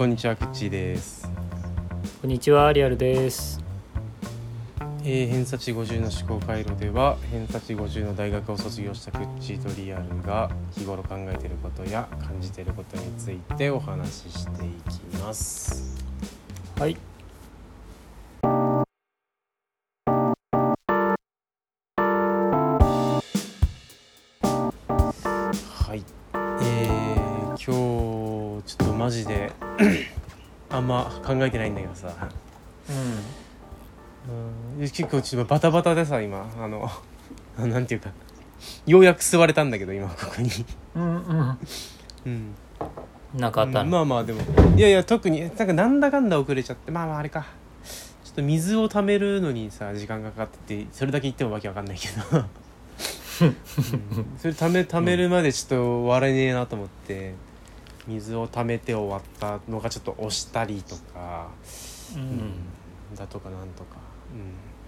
こんにちはくっちーです。こんにちは、リアルです。えー、偏差値50の思考回路では偏差値50の大学を卒業したくっちーとリアルが日頃考えていることや感じていることについてお話ししていきます。はい。はい、考えてないんだけどさ。うん。結構ちょっとバタバタでさ今。あの なんていうか。ようやく座れたんだけど今ここに。うん。うん。うん。うん。なんかあったの、まあまあでも。いやいや特になんかなんだかんだ遅れちゃって。まあまああれか。ちょっと水を溜めるのにさ時間がかかっててそれだけ言ってもわけわかんないけど、うん。それ溜め溜めるまでちょっと割れねえなと思って水を溜めて終わったのがちょっと押したりとか。うん。だとかなんとか。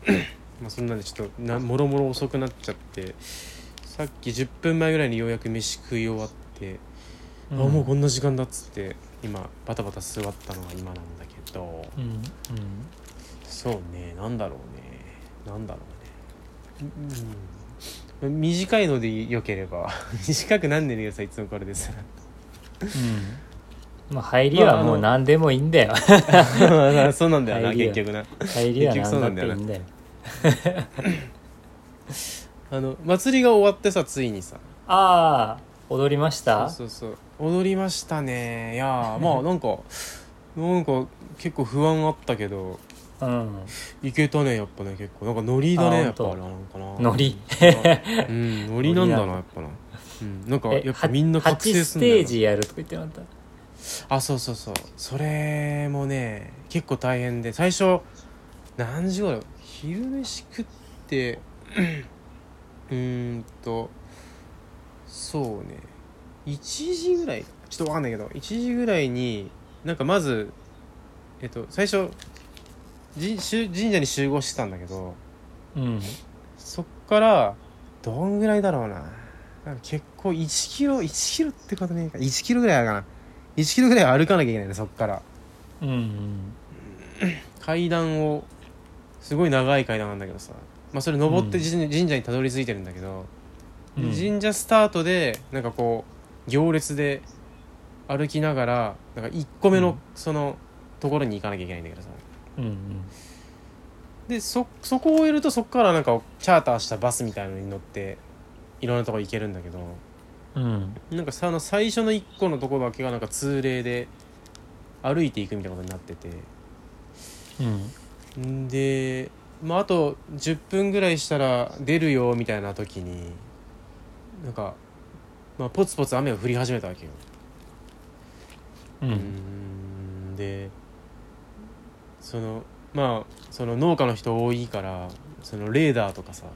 うん。まあそんなんでちょっとなもろもろ遅くなっちゃって。さっき10分前ぐらいにようやく飯食い終わって、あもうこんな時間だっつって今バタバタ座ったのが今なんだけど。うん。うん。そうね。なんだろうね。なんだろうね。うん。短いのでよければ。短くなんねえさいつもこれでさ。うん。まあ、入りはもう何でもいいんだよ。そうなんだよな入りは。結局な。入りは何だっていいんだよ。あの祭りが終わってさついにさ。ああ、踊りました？そうそうそう。踊りましたね。いやーまあなんかなんか結構不安あったけど。うん。いけたねやっぱね結構。なんかノリだねあやっぱ本当なんかな。ノリ。うんノリなんだなやっぱなうん。なんかえやっぱみんな覚醒8スすんだよテージやるとか言ってなかった？あそうそうそう。それもね結構大変で。最初何時頃？昼飯食って うーんとそうね。1時ぐらいちょっとわかんないけど1時ぐらいになんかまずえっと最初じしゅ神社に集合してたんだけどうん。そっからどんぐらいだろうな結構1キロ1キロってことねえか。1キロぐらいかな。1キロぐらい歩かなきゃいけないねそっから。うん。うん。階段をすごい長い階段なんだけどさ。まあそれ登ってうん。神,、神社にたどり着いてるんだけど、うん。神社スタートでなんかこう行列で歩きながらなんか1個目のうん。そのところに行かなきゃいけないんだけどさ。うん。でそそこを終えるとそこからなんかチャーターしたバスみたいなのに乗っていろんなとこ行けるんだけどうん。なんかさあの最初の1個のところだけがなんか通例で歩いていくみたいなことになっててうん。んでまああと10分ぐらいしたら出るよみたいな時になんか、まあ、ポツポツ雨が降り始めたわけよ。う。うんんでそのまあその農家の人多いからそのレーダーとかさ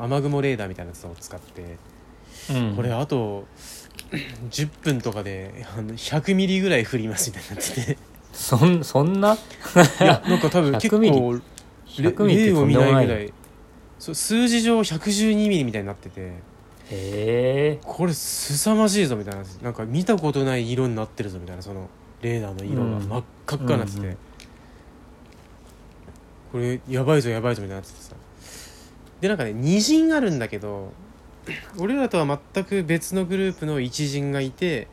雨雲レーダーみたいなやつを使ってうん。これあと 10分とかであの100ミリぐらい降りますみたいになってて。そん、そんな？いやなんか多分結100ミリ？構れ100ミリって例を見ないぐらい。そう数字上112ミリみたいになってて。へえ。これ凄まじいぞみたいななんか見たことない色になってるぞみたいなそのレーダーの色が。うん。真っ赤っかになってて、うんうん。これやばいぞやばいぞみたいになっててさでなんかね2陣あるんだけど俺らとは全く別のグループの一陣がいて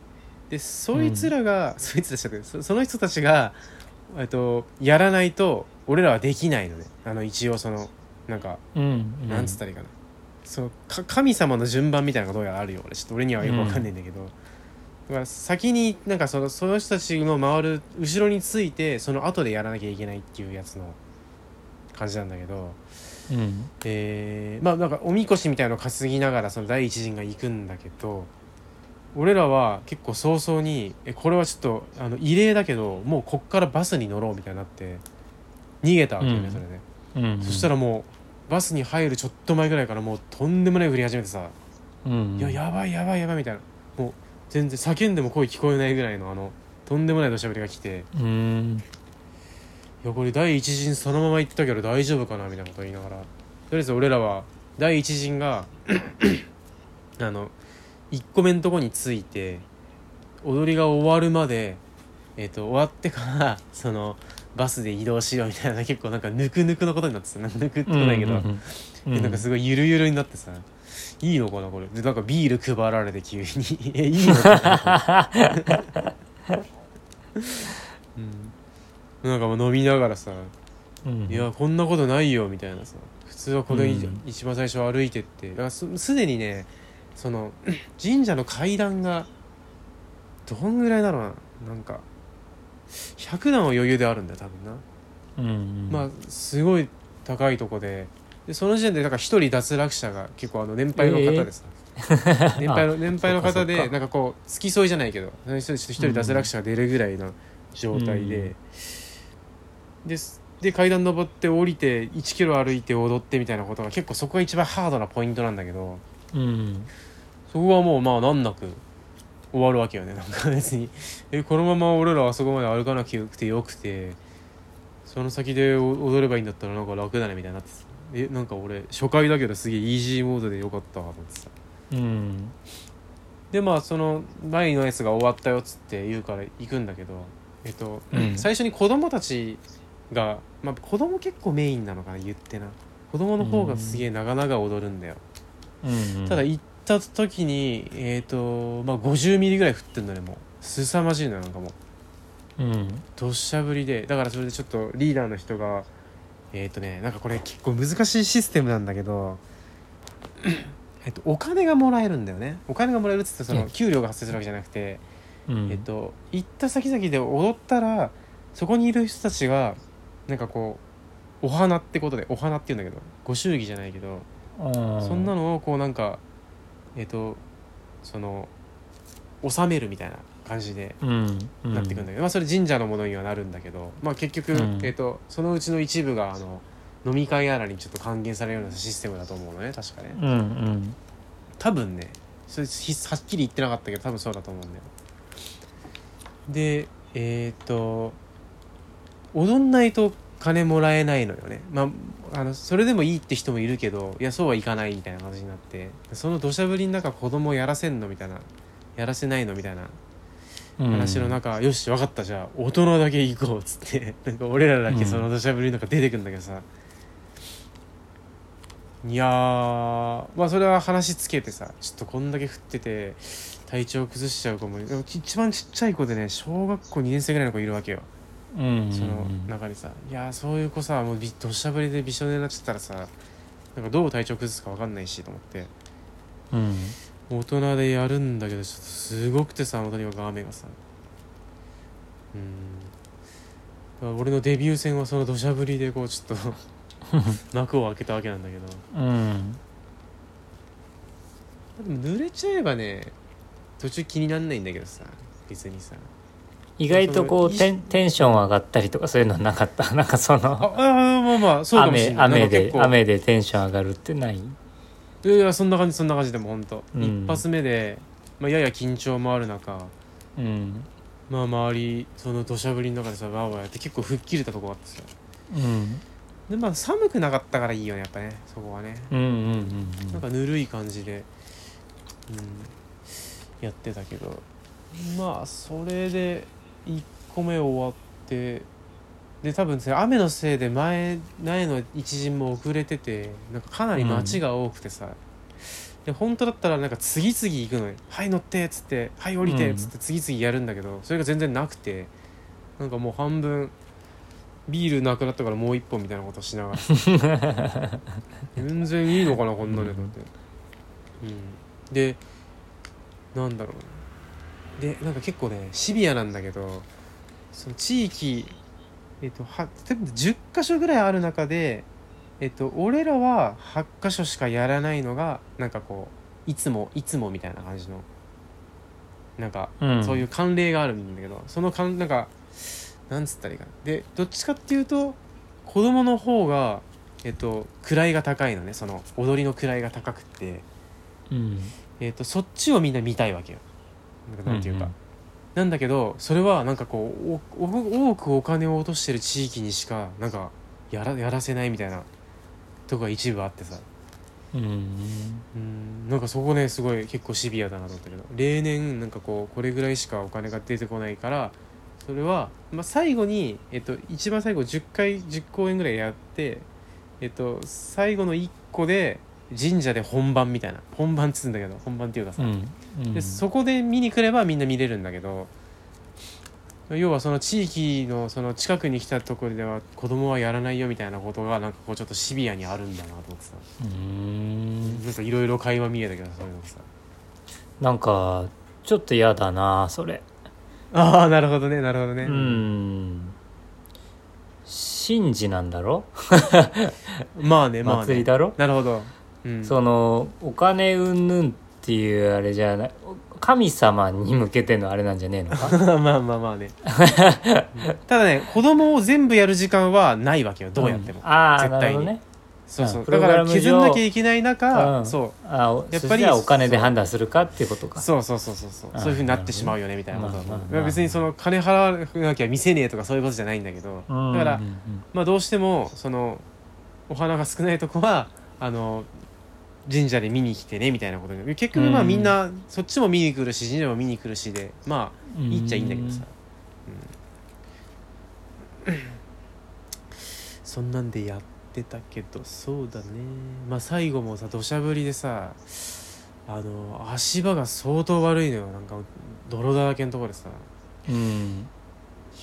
でそいつらが、そいつらじゃなくてそその人たちがえっとやらないと俺らはできないのね。あの一応そのなんかうん。うん。なんつったらいいかな、そのか神様の順番みたいなのがどうやらあるよ。俺ちょっと俺にはよくわかんないんだけど、だから先になんかそのその人たちの回る後ろについてその後でやらなきゃいけないっていうやつの感じなんだけどうん。えーまあなんかおみこしみたいなのを担ぎながらその第一陣が行くんだけど俺らは結構早々にえこれはちょっとあの異例だけどもうこっからバスに乗ろうみたいになって逃げたわけよね、うんそれで。うん。そしたらもうバスに入るちょっと前ぐらいからもうとんでもない降り始めてさうん。いややばいやばいやばいみたいなもう全然叫んでも声聞こえないぐらいのあのとんでもない土砂降りが来てうん。いやこれ第一陣そのまま行ったけど大丈夫かなみたいなこと言いながら。とりあえず俺らは第一陣が あの1個目のとこについて踊りが終わるまで、えっと終わってからそのバスで移動しようみたいな結構なんかぬくぬくのことになってさぬくってことないけど、うんうんでなんかすごいゆるゆるになってさいいのかなこれ。でなんかビール配られて急に。えいいのかな、うん、なんかもう飲みながらさうん。いやこんなことないよみたいなさ普通はこれ、うん。一番最初歩いてって。だからすすでにねその 神社の階段がどんぐらいだろうな。なんか100段は余裕であるんだよ多分な、うんうん。まあすごい高いとこで。でその時点でなんか一人脱落者が結構あの年配の方でさ、年配の 年配の方でなんかこう付き添いじゃないけど一人脱落者が出るぐらいの状態で、です。で階段登って降りて1キロ歩いて踊ってみたいなことが結構そこが一番ハードなポイントなんだけど。うんそこはもうまあ難なく終わるわけよね。なんか別に。えこのまま俺らあそこまで歩かなくてよくてその先で踊ればいいんだったらなんか楽だねみたいになってさ。えなんか俺初回だけどすげえイージーモードでよかったわと思ってさ。うんでまあその前のやつが終わったよっつって言うから行くんだけど。えっと、うん。最初に子供たちがまあ子供結構メインなのかな言ってな。子供の方がすげえ長々踊るんだよ、うんただ行った時にえっ、とまあ50ミリぐらい降ってんのねもう。凄まじいのよなんかもう。うん。土砂降りで。だからそれでちょっとリーダーの人がえっ、とねなんかこれ結構難しいシステムなんだけどえっとお金がもらえるんだよね。お金がもらえるっつってそのうん。給料が発生するわけじゃなくて、うん。えっと行った先々で踊ったらそこにいる人たちがなんかこうお花ってことでお花って言うんだけどご祝儀じゃないけどそんなのをこうなんかえっとその納めるみたいな感じでうん。うん。なっていくんだけど、まあそれ神社のものにはなるんだけど、まあ、結局、うん。えっとそのうちの一部があの飲み会やらにちょっと還元されるようなシステムだと思うのね確かね。うんうん。多分ねそれひはっきり言ってなかったけど多分そうだと思うんだよ。でえっ、と踊んないと金もらえないのよね。まああのそれでもいいって人もいるけどいやそうはいかないみたいな感じになってその土砂降りの中子供やらせんのみたいなやらせないのみたいな話の中、よし分かったじゃあ大人だけ行こうっつって なんか俺らだけその土砂降りの中出てくんだけどさ、いやーまあそれは話つけてさちょっとこんだけ降ってて体調崩しちゃう子もでも一番ちっちゃい子でね小学校2年生ぐらいの子いるわけよ、うんうんその中にさいやーそういう子さもうび土砂降りでびしょ濡れになっちゃったらさなんかどう体調崩すか分かんないしと思って。うん大人でやるんだけどちょっとすごくてさとにかく雨がさ。うん。俺のデビュー戦はその土砂降りでこうちょっと 幕を開けたわけなんだけど。うん。濡れちゃえばね途中気になんないんだけどさ別にさ意外とこそうのテンテンション上がったりとかそういうのはなかった？なんかそあのあまあまあそう雨雨で雨でテンション上がるってない？いやいやそんな感じそんな感じでもほんと、うん。一発目で、まあ、やや緊張もある中うん。まあ周りその土砂降りの中でさわーわーやって結構吹っ切れたとこがあってさうん。でまあ寒くなかったからいいよねやっぱね。そこはね。うんうんうん。なんかぬるい感じで、うん、やってたけど。まあそれで1個目終わってで多分ね雨のせいで前前の一陣も遅れててなんかかなり街が多くてさ、で本当だったらなんか次々行くのよ「はい乗って」っつって「はい降りて」っつって次々やるんだけどそれが全然なくてなんかもう半分ビールなくなったからもう一本みたいなことしながら。全然いいのかなこんなのと思って、うん、でなんだろうなでなんか結構ねシビアなんだけどその地域えっとは例えば10箇所ぐらいある中でえっと俺らは8箇所しかやらないのがなんかこういつもいつもみたいな感じのなんかうん。そういう慣例があるんだけどそのかんなんかなんつったらいいかな。でどっちかっていうと子供の方がえっと位が高いのねその踊りの位が高くって。うん。えっとそっちをみんな見たいわけよなんかなんていうか、うんうん。なんだけどそれはなんかこう多くお金を落としてる地域にしかなんかやらやらせないみたいなとこが一部あってさ。うんうん。なんかそこねすごい結構シビアだなと思ったけど。例年なんかこうこれぐらいしかお金が出てこないからそれは、まあ、最後に、えっと、一番最後10回10公演ぐらいやって、えっと、最後の1個で神社で本番みたいな本番っつうんだけど本番っていうかさ、うんうん。でそこで見に来ればみんな見れるんだけど要はその地域のその近くに来たところでは子供はやらないよみたいなことがなんかこうちょっとシビアにあるんだなと思ってさ。うん。なんかいろいろ会話見えたけどそういうのさ。なんかちょっと嫌だなそれ。ああなるほどねなるほどね。うん。神事なんだろ？まあねまあね。祭りだろ、なるほど、うん、そのお金うんぬんっていうあれじゃない神様に向けてのあれなんじゃねえのか？まあまあまあね。ただね子供を全部やる時間はないわけよ。どうやっても、ん。ああ絶対に。なるほどね。そうそう。だからグラム上削んなきゃいけない中、うん。そう。あおやっぱりそしたらお金で判断するかっていうことか。そう。そうそうそうそうあそういうふうになってしまうよねみたいなことだと思うまあまあまあ別にその金払わなきゃ見せねえとかそういうことじゃないんだけど。うん。だからうんうんまあどうしてもそのお花が少ないとこはあの神社で見に来てねみたいなことで結局まあうん。みんなそっちも見に来るし神社も見に来るしでまあいいっちゃいいんだけどさ、うん。そんなんでやってたけどそうだね。まあ最後もさ土砂降りでさあの足場が相当悪いのよ。なんか泥だらけのところでさ。うん。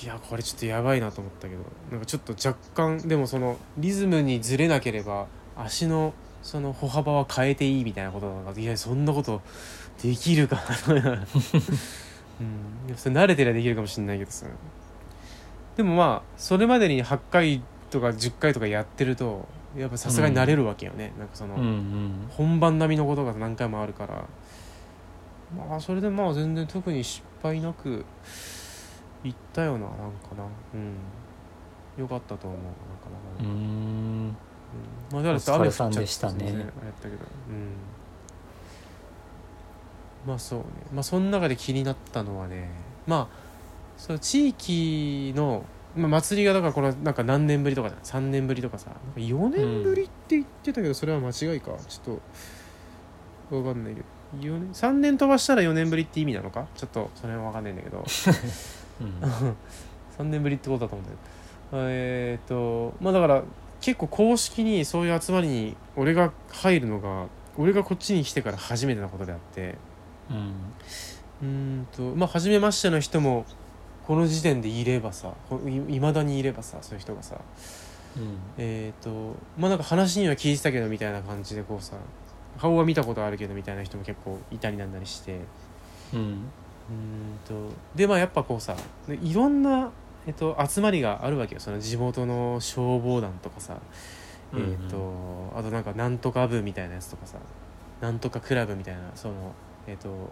いやこれちょっとやばいなと思ったけど。なんかちょっと若干でもそのリズムにずれなければ足のその歩幅は変えていいみたいなことだからいやそんなことできるかな。うん。それ慣れてりゃできるかもしれないけどさ。でもまあそれまでに8回とか10回とかやってるとやっぱさすがに慣れるわけよね、なんかその、うんうん。本番並みのことが何回もあるから。まあそれでまあ全然特に失敗なくいったよななんかな。うん。よかったと思う。なんかな、ううんんまあだからお疲れさんでしたね雨降っちゃってそうやったけど。うん。まあそうね。まあその中で気になったのはねまあその地域の、まあ、祭りがだからこれなんか何年ぶりとかじゃん3年ぶりとかさ。なんか4年ぶりって言ってたけどそれは間違いか。ちょっとわかんないけど。4年3年飛ばしたら4年ぶりって意味なのか？ちょっとそれはわかんないんだけど。うん。3年ぶりってことだと思うんだけどえーっとまあだから結構公式にそういう集まりに俺が入るのが俺がこっちに来てから初めてなことであって。うん。うーんとまあ初めましての人もこの時点でいればさいまだにいればさそういう人がさ。うん。えーっとまあなんか話には聞いてたけどみたいな感じでこうさ顔は見たことあるけどみたいな人も結構いたりなんだりして。うん。うーんとでまあやっぱこうさでいろんな、えっと、集まりがあるわけよ。その地元の消防団とかさ、うんうん。えっとあとなんかなんとか部みたいなやつとかさ。なんとかクラブみたいな。そのえっと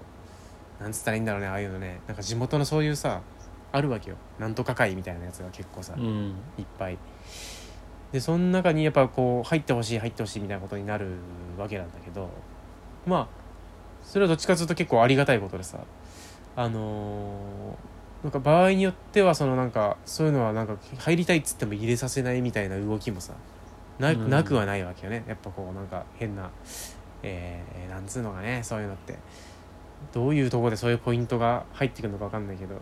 なんつったらいいんだろうねああいうのね。なんか地元のそういうさあるわけよ。なんとか会みたいなやつが結構さ、うん。いっぱい。でその中にやっぱこう入ってほしい入ってほしいみたいなことになるわけなんだけど。まあそれはどっちかというと結構ありがたいことでさ。あのーなんか場合によってはそのなんかそういうのはなんか入りたいっつっても入れさせないみたいな動きもさなうん。なくはないわけよね。やっぱこうなんか変なえー、なんつうのかねそういうのって。どういうところでそういうポイントが入ってくるのか分かんないけど、うん。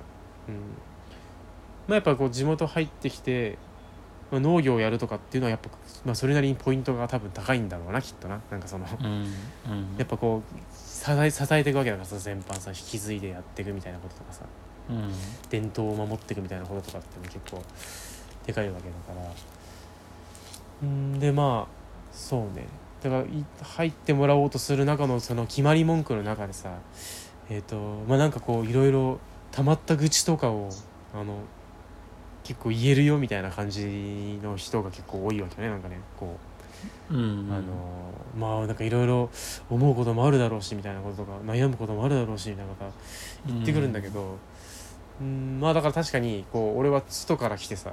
まあ、やっぱこう地元入ってきて、まあ、農業をやるとかっていうのはやっぱ、まあ、それなりにポイントが多分高いんだろうなきっとな。なんかそのうん。うん。やっぱこう支え支えていくわけだからさ全般さ引き継いでやっていくみたいなこととかさ。うん伝統を守っていくみたいなこととかっていうの結構でかいわけだから。うんでまあそうね。だからい入ってもらおうとする中のその決まり文句の中でさえっ、とまあなんかこういろいろ溜まった愚痴とかをあの結構言えるよみたいな感じの人が結構多いわけよねなんかねこう。うんあのまあなんかいろいろ思うこともあるだろうしみたいなこととか悩むこともあるだろうしみたいなこと言ってくるんだけどうんまあだから確かにこう俺は外から来てさ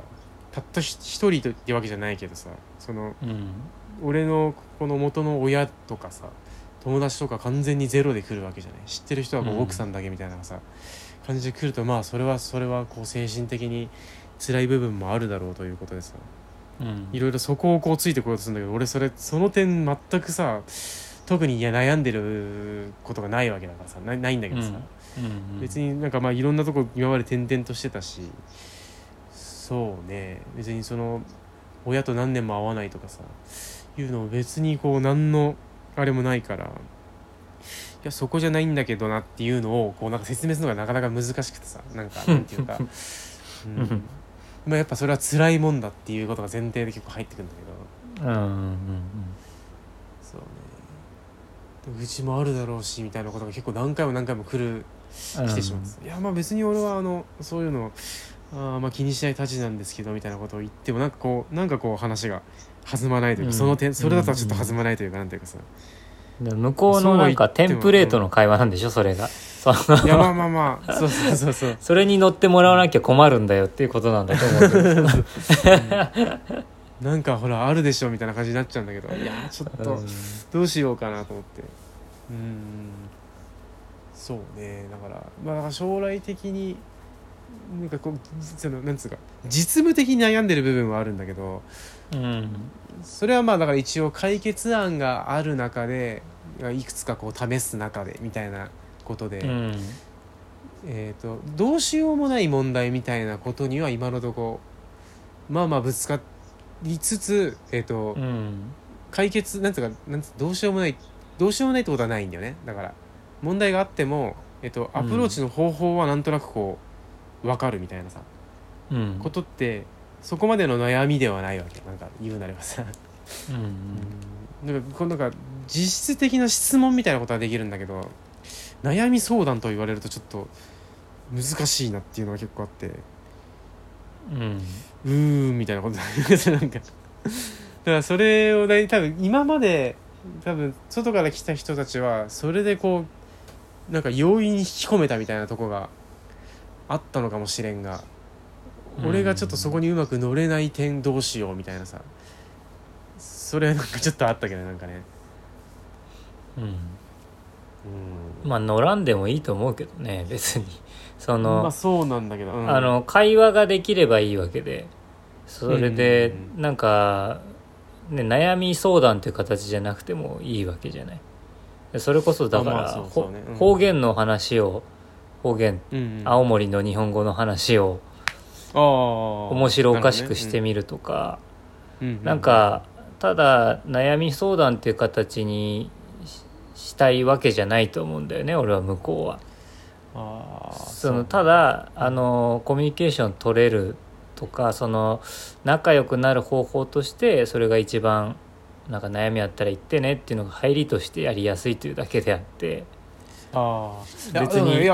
たったひ一人ってわけじゃないけどさそのうん。俺のこの元の親とかさ友達とか完全にゼロで来るわけじゃない？知ってる人はこううん。奥さんだけみたいなさ、感じで来るとまあそれはそれはこう精神的に辛い部分もあるだろうということでさうん。いろいろそこをこうついてこようとするんだけど俺それその点全くさ特にいや悩んでることがないわけだからさなないんだけどさ、うん別になんかまあいろんなとこ今まで転々としてたし。そうね。別にその親と何年も会わないとかさ。いうのも別にこう何のあれもないから。いやそこじゃないんだけどなっていうのをこうなんか説明するのがなかなか難しくてさ。なんかなんていうか、うん。まあ、やっぱそれは辛いもんだっていうことが前提で結構入ってくるんだけど。うんうんそうね。うちもあるだろうしみたいなことが結構何回も何回も来るうん来てしまって、いやまあ別に俺はあのそういうのあーまあ気にしないたちなんですけどみたいなことを言ってもなんかこうなんかこう話が弾まないというか、うん。その点それだとはちょっと弾まないというか、なんていうかさ。で向こうのなんかテンプレートの会話なんでしょそれが。そいやまあまあまあ。そうそうそうそう。それに乗ってもらわなきゃ困るんだよっていうことなんだと思うけど。なんかほらあるでしょみたいな感じになっちゃうんだけど。いやちょっとうん。どうしようかなと思って。うんそうね。だからまあだから将来的になんかこうそのなんつうか実務的に悩んでる部分はあるんだけどうん。それはまあだから一応解決案がある中でいくつかこう試す中でみたいなことで、うん。えー、とどうしようもない問題みたいなことには今のとこまあまあぶつかりつつ、えーとうん。解決なんつうかなんつうどうしようもないどうしようもないってことはないんだよね。だから問題があっても、えっとアプローチの方法はなんとなくこう分かるみたいなさ、うん。ことってそこまでの悩みではないわけ。なんか言うなればさ、うん。なんかこうなんか実質的な質問みたいなことはできるんだけど悩み相談と言われるとちょっと難しいなっていうのが結構あってうん。うーんみたいなことなんか。だからそれをね多分今まで多分外から来た人たちはそれでこうなんか容易に引き込めたみたいなとこがあったのかもしれんが、俺がちょっとそこにうまく乗れない点どうしようみたいなさ。それなんかちょっとあったけどなんかね。うん。うん。まあ乗らんでもいいと思うけどね別に。その、まあそうなんだけど、うん。あの会話ができればいいわけで。それでうん。うんなんか、ね、悩み相談っていう形じゃなくてもいいわけじゃない。でそれこそだから、方言の話を方言青森の日本語の話を面白おかしくしてみるとか、る、うんうなんかただ悩み相談っていう形にししたいわけじゃないと思うんだよね俺は向こうは。ああそのただあのコミュニケーション取れるとかその仲良くなる方法としてそれが一番なんか悩みあったら言ってねっていうのが入りとしてやりやすいというだけであって。ああ別に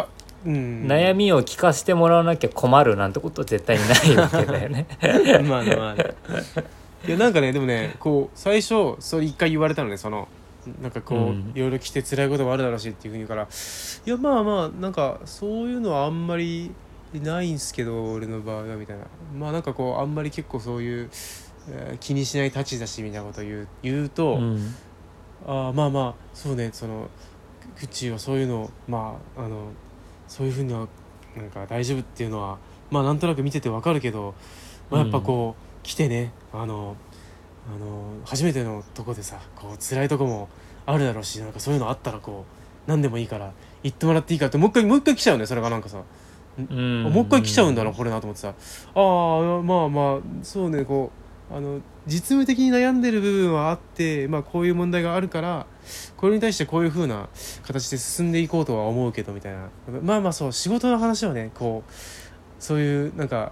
悩みを聞かせてもらわなきゃ困るなんてこと絶対にないわけだよね。まあねまあ。ねいやなんかねでもねこう最初それ一回言われたのねそのなんかこう、うん。いろいろ来て辛いこともあるだろうしっていうふうに言うからいやまあまあなんかそういうのはあんまりないんすけど俺の場合はみたいな。まあなんかこうあんまり結構そういう、えー気にしないたちだしみたいなことを言う言うと、うん。ああまあまあそうねそのうちはそういうのまああのそういうふうにはなんか大丈夫っていうのはまあなんとなく見ててわかるけど、まあ、やっぱこう、来てねあのあの初めてのとこでさこう辛いとこもあるだろうしなんかそういうのあったらこう何でもいいから言ってもらっていいかってもう一回もう一回来ちゃうねそれがなんかさ、うん。あもう一回来ちゃうんだなこれなと思ってさ。ああまあまあそうねこうあの実務的に悩んでる部分はあって、まあ、こういう問題があるからこれに対してこういうふうな形で進んでいこうとは思うけどみたいな。まあまあそう仕事の話はねこうそういうなんか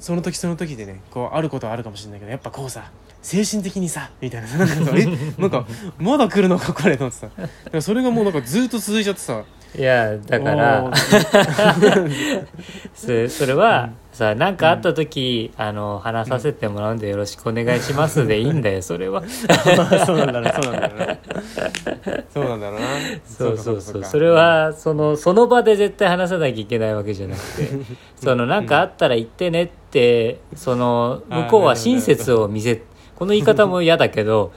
その時その時でねこうあることはあるかもしれないけどやっぱこうさ精神的にさみたいな。なんかえ？なんかまだ来るのかこれと思ってさ。それがもうなんかずっと続いちゃってさ。いやだかおらー。それそれはさ何かあった時、あの話させてもらうんでよろしくお願いしますでいいんだよそれは。そうなんだなそうなんだろうな。そうなんだろうな。そうそうそう。かそれはそのその場で絶対話さなきゃいけないわけじゃなくてその何かあったら言ってねってその向こうは親切を見せこの言い方も嫌だけど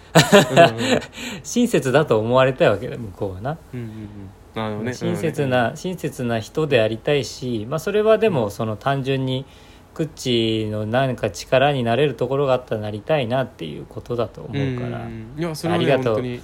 うんうんうん。親切だと思われたいわけだ向こうはな。うんうんうんね親切な親切な人でありたいし、まあ、それはでもその単純にクッチの何か力になれるところがあったらなりたいなっていうことだと思うから、ん。いやそれはねありがとう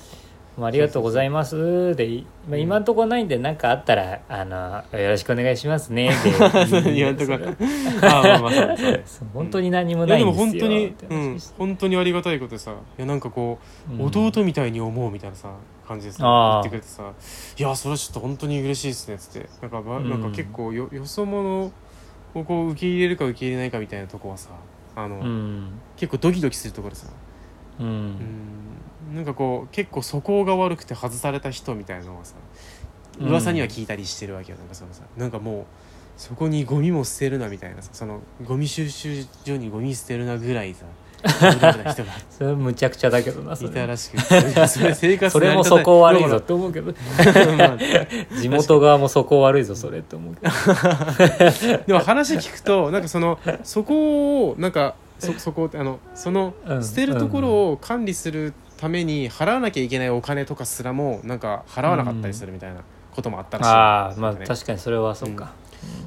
本当にまあ、ありがとうございます。で、いまあ、う。ん今んとこないんで何かあったらあのよろしくお願いしますね。で今んとこあまあまあそうそう本当に何もないんですよ。も本当にうん本当にありがたいことでさいやなんかこう、うん。弟みたいに思うみたいなさ感じでさ言ってくれてさいやそれはちょっと本当に嬉しいですね。っつってなんか,、まうん。なんか結構よよそ者をこう受け入れるか受け入れないかみたいなとこはさあの、うん。結構ドキドキするところでさ。ううんんなんかこう結構素行が悪くて外された人みたいなのはさ噂には聞いたりしてるわけよ、なんかそのさなんかもうそこにゴミも捨てるなみたいなさそのゴミ収集所にゴミ捨てるなぐらいさ驚いた人がそれはむちゃくちゃだけどなそれ。いたらしくてそれ生活それもそこ悪いぞって思うけど。まあ地元側もそこ悪いぞそれって思うけど。でも話聞くとなんかそのそこをなんかそそこあのそのうん捨てるところを管理するために払わなきゃいけないお金とかすらもなんか払わなかったりするみたいなこともあったらしい、ああまあ確かにそれはそうか、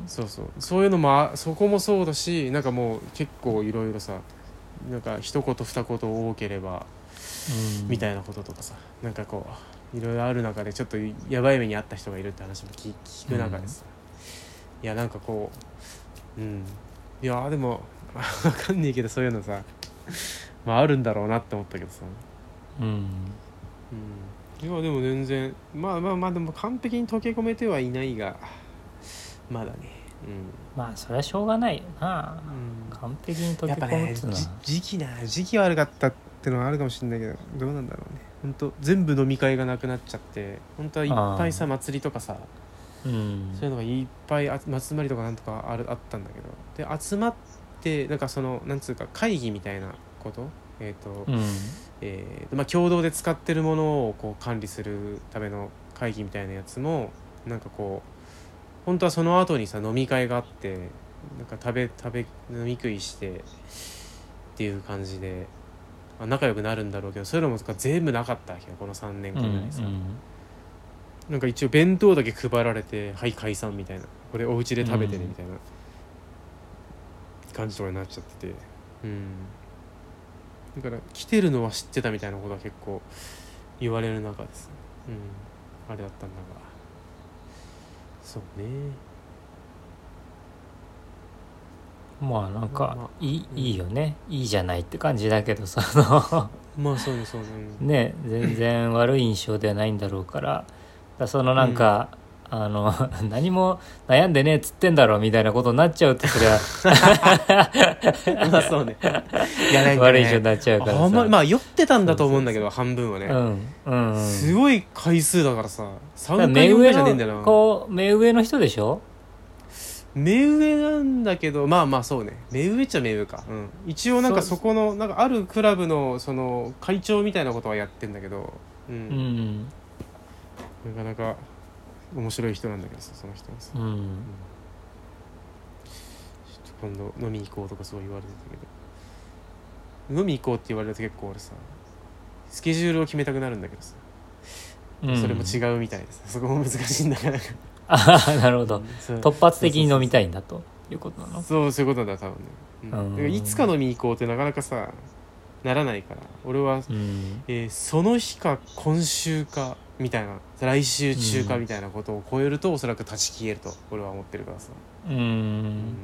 そうそう。そういうのもあそこもそうだしなんかもう結構いろいろさなんか一言二言多ければうん。みたいなこととかさなんかこういろいろある中でちょっとやばい目に遭った人がいるって話も聞聞く中でさ、いやなんかこううん。いやでも わかんねえけどそういうのさまああるんだろうなって思ったけどさ、うん。うん、いやでも全然まあまあまあでも完璧に溶け込めてはいないがまだね。まあそれはしょうがないよな。うん、うん完璧に溶け込むっつうのは。じ時期な時期悪かったってのはあるかもしれないけどどうなんだろうね。本当全部飲み会がなくなっちゃって本当はいっぱいさ祭りとかさうん。そういうのがいっぱいあ集まりとかなんとかあるあったんだけど。で集まってなんかそのなんつうか会議みたいなこと？えっ、と、うんえーまあ、共同で使ってるものをこう管理するための会議みたいなやつもなんかこう本当はその後にさ飲み会があってなんか食べ食べ飲み食いしてっていう感じで、まあ、仲良くなるんだろうけどそういうのも全部なかったわけよこの3年うん間ぐらいさ、なんか一応弁当だけ配られてはい解散みたいな。これお家で食べてねうん。みたいな感じとかになっちゃってて。うんだから来てるのは知ってたみたいなことは結構言われる中ですうん。あれだったんだが。そうね。まあなんまかあいいうん。いいよね。いいじゃないって感じだけどさあ まあそうねそうね。のね全然悪い印象ではないんだろうから。だからそのなんか、あの 何も悩んでねえっつってんだろみたいなことになっちゃうとそれは まあそうね。いやね、悪い印象になっちゃうからさ。あんままあ酔ってたんだと思うんだけど半分はね、うんうんうん。すごい回数だからさ3だから回4目上回じゃねえんだよのな。こう目上の人でしょ？目上なんだけどまあまあそうね。目上っちゃ目上か、うん、一応なんかそこのなんかあるクラブのその会長みたいなことはやってんだけど、うん。うん。なかなか面白い人なんだけどさその人もさ、ちょうんっと今度飲み行こうとかそう言われてたけど。飲み行こうって言われると結構俺さスケジュールを決めたくなるんだけどさ、うん。それも違うみたいでさそこも難しいんだから。ああなるほど。突発的に飲みたいんだと。いうことなの？そうそういうことだ多分ね、うん。いつか飲み行こうってなかなかさならないから。俺は、うん。えーその日か今週かみたいな来週中かみたいなことを超えると、おそらく断ち消えると俺は思ってるからさ、ううん。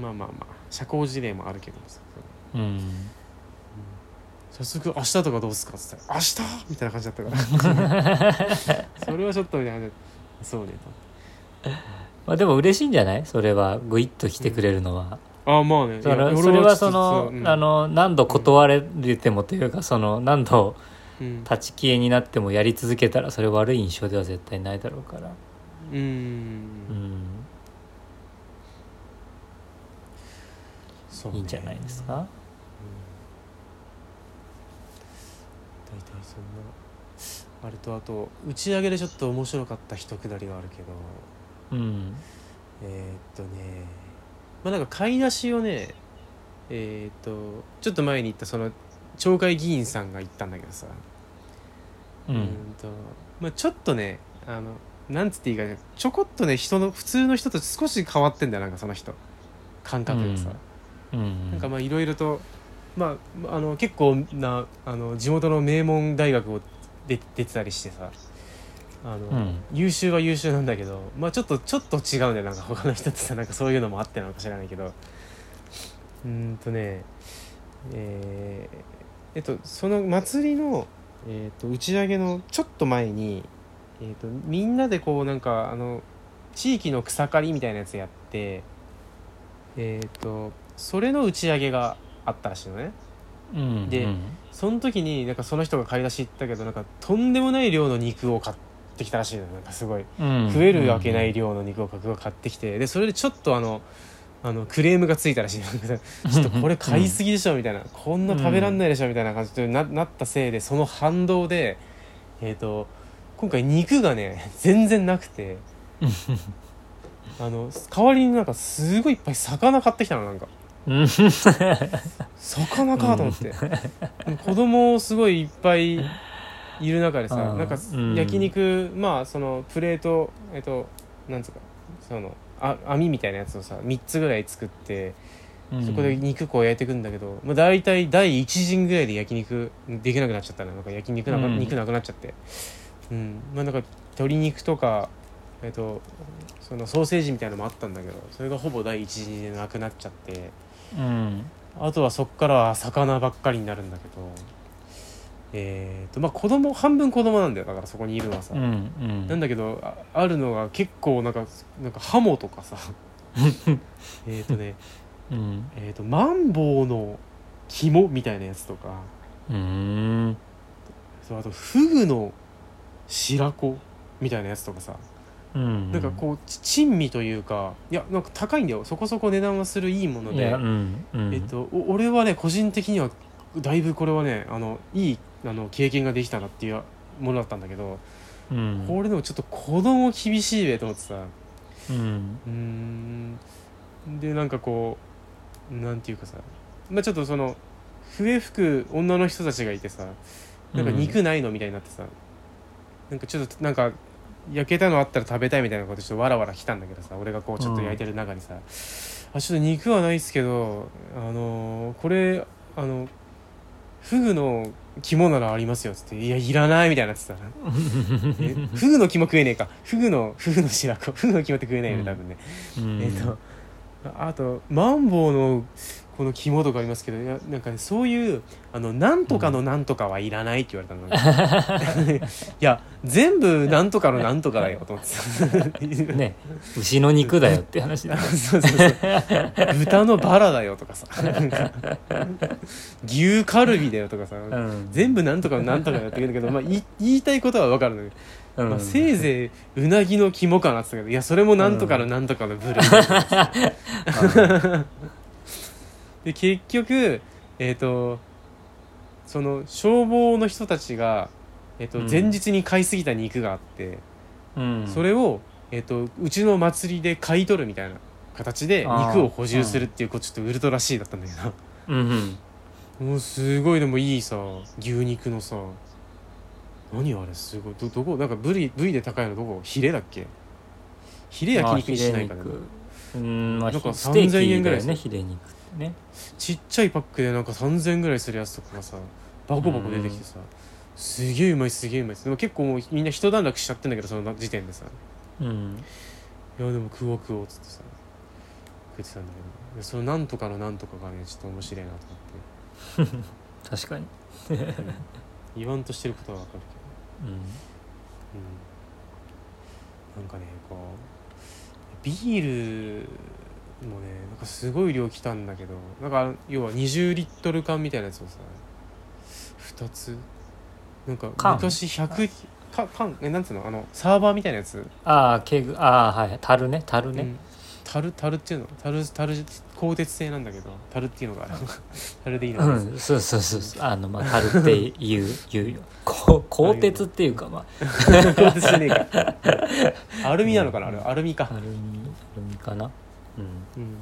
まあまあまあ社交辞令もあるけどもさうん。早速明日とかどうすかっつったら明日みたいな感じだったから。それはちょっとみたいなそうねまあでも嬉しいんじゃない？それはグイッと来てくれるのは、とあまあね。それはその、うん。あの何度断られてもというかその何度うん。立ち消えになってもやり続けたらそれ悪い印象では絶対ないだろうから。うん。うん。そうね。いいんじゃないですか？大体そんなあれとあと打ち上げでちょっと面白かった一くだりがあるけど。うん。えーっとね。まあなんか買い出しをねえーっとちょっと前に言ったその町会議員さんが言ったんだけどさ。ううんとまあちょっとねあのなんつっていいかねちょこっとね人の普通の人と少し変わってんだよなんかその人。感覚でさ、うん。なんかまあいろいろとまああの結構なあの地元の名門大学を出出てたりしてさ。あの、うん。優秀は優秀なんだけどまあちょっとちょっと違うんだよなんか他の人ってさなんかそういうのもあってなのか知らないけど。うーんとねえーえっとその祭りの、えっと打ち上げのちょっと前に、えっとみんなでこうなんかあの地域の草刈りみたいなやつやってえっ、とそれの打ち上げがあったらしいのね。うんでうん。その時になんかその人が買い出し行ったけどなんかとんでもない量の肉を買ってきたらしいのよ。なんかすごい。うん食えるわけない量の肉を買ってきて。でそれでちょっとあのあのクレームがついたらしい。ちょっとこれ買いすぎでしょみたいな、こんな食べらんないでしょみたいな感じでななったせいでその反動でえっ、と今回肉がね全然なくて。あの代わりになんかすごいいっぱい魚買ってきたのなんか。うん魚かと思って、子供すごいいっぱいいる中でさうん。なんかうん。焼肉、まあそのプレートえっとなんつうかそのあ網みたいなやつをさ3つぐらい作ってそこで肉こう焼いていくんだけど、まあ、大体第1陣ぐらいで焼肉できなくなっちゃったの。なんか焼肉な,、うん。肉なくなっちゃって。うん。まあなんか鶏肉とかえっとそのソーセージみたいなのもあったんだけどそれがほぼ第一陣でなくなっちゃって。うん。あとはそっからは魚ばっかりになるんだけどえー、とまあ子供半分子供なんだよ。だからそこにいるのはさ、うんうん。なんだけどああるのが結構なんかなんかハモとかさ。えっとねうん。えー、とマンボウの肝みたいなやつとか。うん。そうあとフグの白子みたいなやつとかさ、うんなんかこうち珍味というかいやなんか高いんだよ。そこそこ値段はするいいもので、うんうん。えっと、お俺はね個人的にはだいぶこれはねあのいいあの経験ができたなっていうものだったんだけど、うん。これでもちょっと子供厳しいべと思ってさ。うん。でなんかこうなんていうかさ。まあちょっとその笛吹く女の人たちがいてさなんか肉ないのみたいになってさ、なんかちょっとなんか焼けたのあったら食べたいみたいなことちょっとわらわら来たんだけどさ俺がこうちょっと焼いてる中にさ、あちょっと肉はないっすけどあのーこれあのフグの肝ならありますよっつって「いやいらない」みたいになってさえフグの肝食えねえか。フグのフグの白子。フグの肝って食えないよね多分ね、うん。えっ、とあとマンボウのこの肝とかありますけどいやなんかねそういうあのなんとかのなんとかはいらないって言われたの、いや全部なんとかのなんとかだよと思ってさ ね牛の肉だよって話だ。そうそうそう。豚のバラだよとかさ。牛カルビだよとかさ、うん。全部なんとかのなんとかだよって言うんだけど、まあ、言い言いたいことは分かるのよ、うん。まあ、せいぜいうなぎの肝かなって言ったけどいやそれもなんとかのなんとかの部類だよで結局えっ、とその消防の人たちが、えっとうん。前日に買いすぎた肉があって、うん。それを、えっとうちの祭りで買い取るみたいな形で肉を補充するっていうこうちょっとウルトラ C だったんだけど。うんうん。もうすごいでもいいさ牛肉のさ。何あれすごい。どどこなんか部位部位で高いのどこ？ヒレだっけ？ヒレ焼肉にしないかなまあヒレ肉。うんまあなんかステーキ3000円ぐらいねヒレ肉ね。ちっちゃいパックでなんか3000円ぐらいするやつとかがさバコバコ出てきてさ、すげえうまいすげえうまいでも結構もうみんな一段落しちゃってんだけどその時点でさ。うん。いやでも食おう食おうっつってさ食ってたんだけど。そのなんとかのなんとかがねちょっと面白いなと思って、確かに。うん。言わんとしてることはわかるけど。うん。うん、なんかねこうビールもねなんかすごい量来たんだけどなんか要は20リットル缶みたいなやつをさ2つなんか缶？昔100か缶？えなんつうの？あのサーバーみたいなやつ、ああケグああはい。樽ね樽ね。うん、樽？樽っていうの？樽樽鋼鉄製なんだけど樽っていうのがある。樽でいいの？うかな、ん。そうそうそうそう。あのまあ樽って言う 言うよ。こ鋼鉄っていうかまあ。アルミなのかな？あれアルミか。ア、ルミアルミかな？うん。うん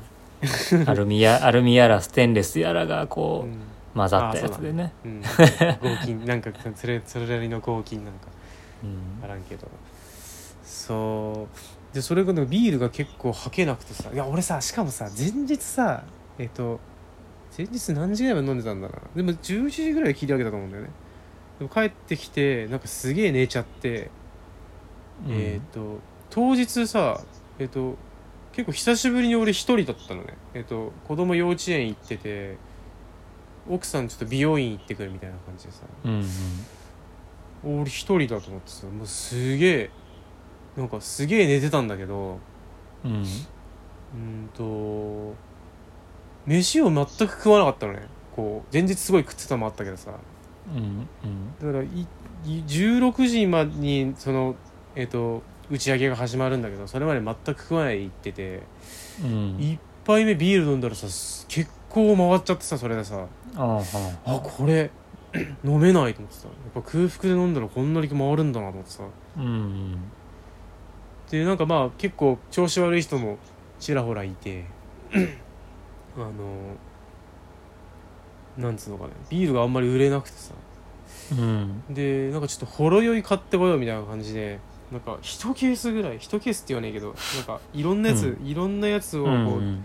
アルミや アルミやらステンレスやらがうこうん。混ざったやつでね。うん、合金 なんかそれそれなりの合金なんか。うんあらんけど。そう。でそれがねビールが結構吐けなくてさ。いや俺さしかもさ前日さえっ、と前日何時ぐらいまで飲んでたんだな。でも11時ぐらいで切り上げたと思うんだよね。でも帰ってきてなんかすげえ寝ちゃって、えっ、と当日さえっ、と結構久しぶりに俺一人だったのね。えっ、と子供幼稚園行ってて奥さんちょっと美容院行ってくるみたいな感じでさ。うんうん。俺一人だと思ってさもうすげえなんかすげえ寝てたんだけどうん。んと飯を全く食わなかったのね。こう前日すごい食ってたのもあったけどさ。うんうん。だからいい16時までにそのえっ、と打ち上げが始まるんだけどそれまで全く食わないで行っててうん。一杯目ビール飲んだらさす結構回っちゃってさそれでさ。ああこれ 飲めないと思ってさやっぱ空腹で飲んだらこんなに回るんだなと思ってさ。うんでなんかまあ結構調子悪い人もちらほらいて あのなんつうのかねビールがあんまり売れなくてさ。うん。でなんかちょっとほろ酔い買ってこようみたいな感じでなんか1ケースぐらい1ケースって言わないけどなんかいろんなやつ、いろんなやつをうこう、ん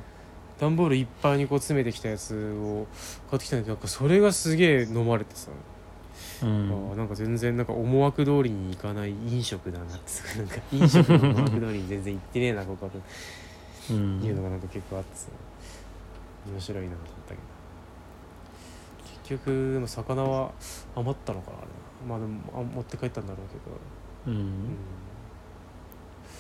段ボールいっぱいにこう詰めてきたやつを買ってきたんだけどなんかそれがすげえ飲まれてさ、うあんーなんか全然なんか思惑通りにいかない飲食だなってさなんか飲食の思惑通りに全然行ってねえなここはと。うん。いうのがなんか結構あってさ。面白いなと思ったけど。結局でも魚は余ったのかなあれまあでもあ持って帰ったんだろうけど、うん。うん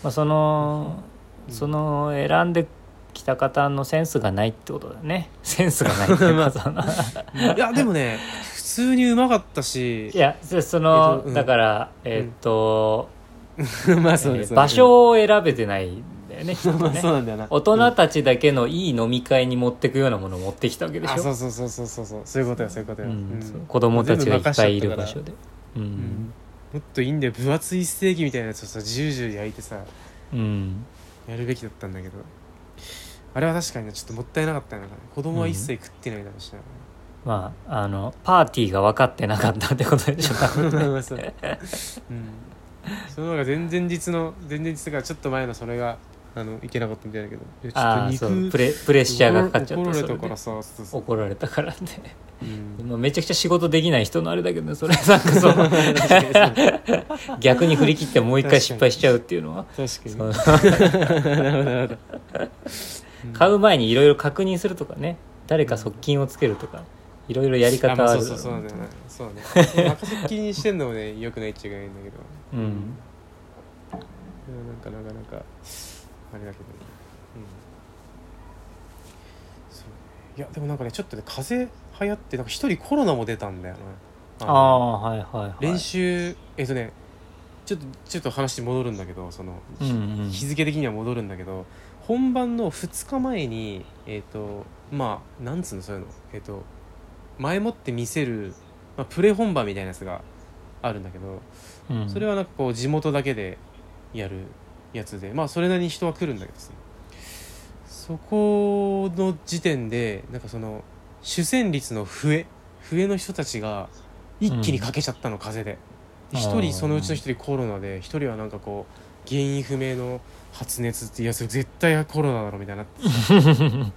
まあそのうんその選んできた方のセンスがないってことだね。センスがないっていうか その。いやでもね普通にうまかったし。いやそその、えっとうん。だからえっと、まあそうですえー場所を選べてないんだよね。ねそうなんだよな。大人たちだけのいい飲み会に持ってくようなものを持ってきたわけでしょ。あそうそうそうそうそうそう。そういうことよそういうことよ、うん。うん。そう。子供たちがいっぱいいる場所で。うんもっといいんだよ。分厚いステーキみたいなやつをさジュージュー焼いてさうん。やるべきだったんだけど。あれは確かにねちょっともったいなかったよな。子供は一切食ってないだろうしな、まああのパーティーが分かってなかったってことでしょ。多分ねまあそう。うん。その方が前々日の前々日がちょっと前のそれがあのいけなかったみたいだけど。いやちょああっと肉プレプレッシャーがかかっちゃっ怒られたからさそうそう怒られたからね、うん。まあ、めちゃくちゃ仕事できない人のあれだけどねそれなんかその逆に振り切ってもう一回失敗しちゃうっていうのは。確かに。買う前にいろいろ確認するとかね。誰か側近をつけるとか。いろいろやりあまあ方あるそうそうそうなんだよね。そうね。任せっきりにしてんのもねよくないっちゃいけないんだけど。うん。うんなんかなかなかあれだけどね、うん、そう。いやでもなんかねちょっとね風邪流行ってなんか一人コロナも出たんだよなああはいはいはい。練習えっとねちょっとちょっと話戻るんだけどその、うんうん。日付的には戻るんだけど本番の2日前にえっ、とまあなんつうのそういうのえっ、と前もって見せる、まあ、プレ本番みたいなやつがあるんだけどうん。それはなんかこう地元だけでやるやつでまあそれなりに人は来るんだけどさ。そこの時点でなんかその主戦率の笛笛の人たちが一気にかけちゃったの、風で。で一人そのうちの一人コロナで一人はなんかこう原因不明の発熱っていやそれ絶対コロナだろみたいにな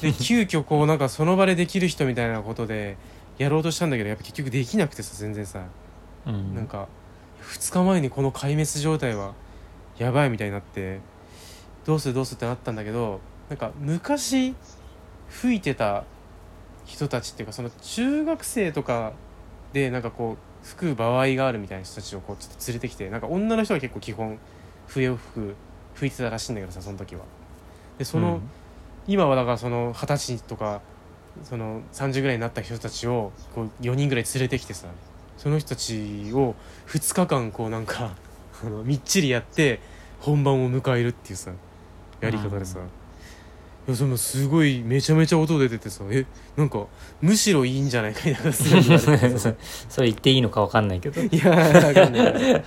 で急遽こうなんかその場でできる人みたいなことでやろうとしたんだけどやっぱ結局できなくてさ全然さ。うん。なんか2日前にこの壊滅状態はやばいみたいになってどうするどうするってなったんだけどなんか昔吹いてた人たちっていうかその中学生とかでなんかこう吹く場合があるみたいな人たちをこうちょっと連れてきてなんか女の人が結構基本笛を吹く吹いてたらしいんだけどさその時は。でその、今はだからその二十歳とかその30ぐらいになった人たちをこう4人ぐらい連れてきてさその人たちを2日間こうなんかあのみっちりやって本番を迎えるっていうさやり方でさ、うん。いやそのすごいめちゃめちゃ音出ててさえなんかむしろいいんじゃないかみたいな それ言っていいのか分かんないけど。いやーわかんない、うん。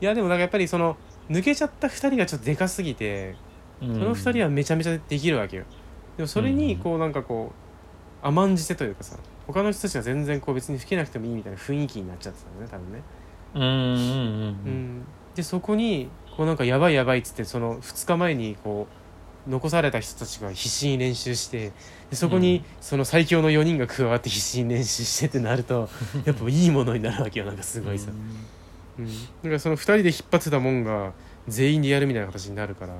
いやでもなんかやっぱりその抜けちゃった2人がちょっとでかすぎてそその2人はめちゃめちゃできるわけよ。でもそれにこうなんかこう甘んじてというかさ他の人たちは全然こう別に吹けなくてもいいみたいな雰囲気になっちゃってたのね多分ねうんうんうんううん。んでそこにこうなんかやばいやばいっつってその2日前にこう残された人たちが必死に練習してでそこにうん。その最強の4人が加わって必死に練習してってなると やっぱいいものになるわけよなんかすごいさ、うん、だからその2人で引っ張ってたもんが全員でやるみたいな形になるから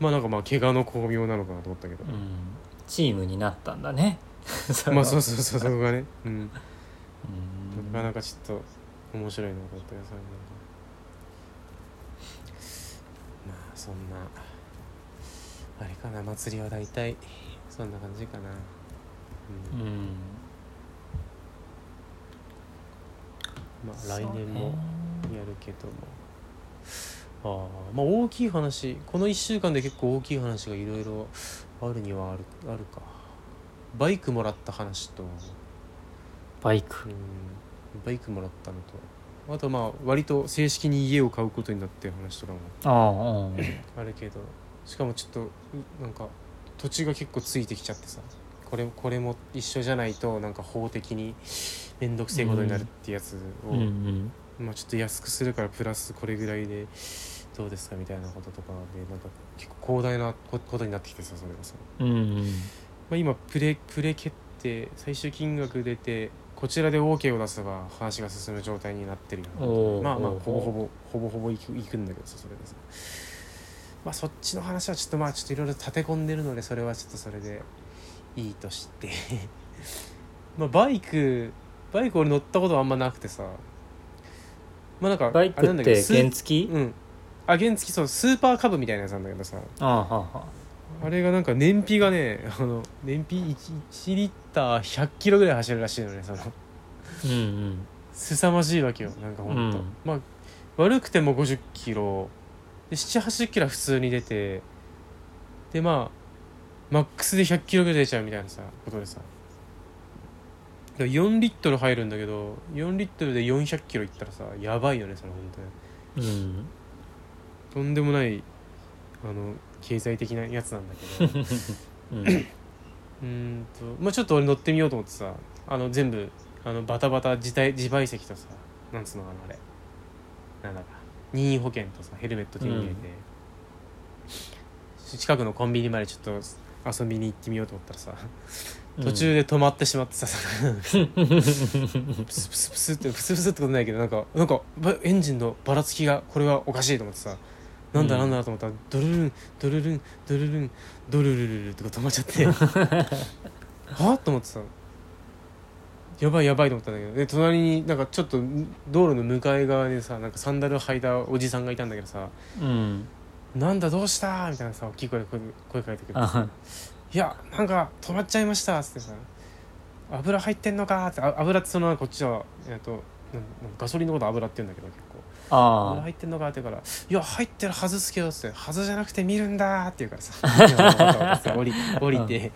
まあなんかまあ怪我の巧妙なのかなと思ったけど、うん。チームになったんだね。まあそうそうそうそこがね、うん、うん。なかなかちょっと面白いのがあったよそれなんかまあそんなあれかな祭りは大体そんな感じかな。うん、うん。まあ来年もやるけども。ああまあ大きい話この1週間で結構大きい話がいろいろあるにはあるあるか。バイクもらった話と、バイク。うん、バイクもらったのとあとまあ割と正式に家を買うことになってる話とかも。あるけどしかもちょっとうなんか土地が結構ついてきちゃってさ。これこれも一緒じゃないとなんか法的に面倒くせえことになるってやつを、うんうん。まあ、ちょっと安くするからプラスこれぐらいでどうですかみたいなこととかでなんか結構広大なこことになってきてさそれがさ、うんうん。まあ、今プレプレ決定最終金額出てこちらで OK を出せば話が進む状態になってるよまあまあほぼほぼほぼほぼいくいくんだけどさそれでさ。まあそっちの話はちょっとまあちょっといろいろ立て込んでるのでそれはちょっとそれでいいとして。まあバイクバイク俺乗ったことはあんまなくてさ。まあなんかバイあれなんクってだけどスー原付き？うん。あ原付そうスーパーカブみたいなやつなんだけどさ。ああはあはああれがなんか燃費がね あの燃費 1, 1リッター100キロぐらい走るらしいのねその。うんうん。凄まじいわけよなんかほんと、うん。まあ悪くても50キロ。で780キロは普通に出て。でまあマックスで100キロぐらい出ちゃうみたいなさことでさ。だから4リットル入るんだけど4リットルで400キロいったらさやばいよねその本当にうん。とんでもないあの経済的なやつなんだけど。うん。とまあちょっと俺乗ってみようと思ってさあの全部あのバタバタ自体自賠責とさなんつうのかなあれ。なんだか任意保険とさヘルメット手に入れて、近くのコンビニまでちょっと遊びに行ってみようと思ったらさ途中で止まってしまってさ、プスプスプスってプスプスってことないけどなんかなんかばエンジンのばらつきがこれはおかしいと思ってさなんだうんなんだと思ったらドルルンドルルンドルルンドルルルルってこう止まっちゃってはっと思ってさやばいやばいと思ったんだけどで隣になんかちょっと道路の向かい側にさなんかサンダル履いたおじさんがいたんだけどさうん「なんだどうした?」みたいなさ大きい声で声声かけてくれてあいやなんか止まっちゃいました」っつってさ「油入ってんのか?」ってあ油ってそのこっちは、えっとガソリンのこと油って言うんだけど結構「油あ入ってんのか?」って言うから「いや入ってるはずっすけど」っつって「はずじゃなくて見るんだ」って言うからさ。降り降りて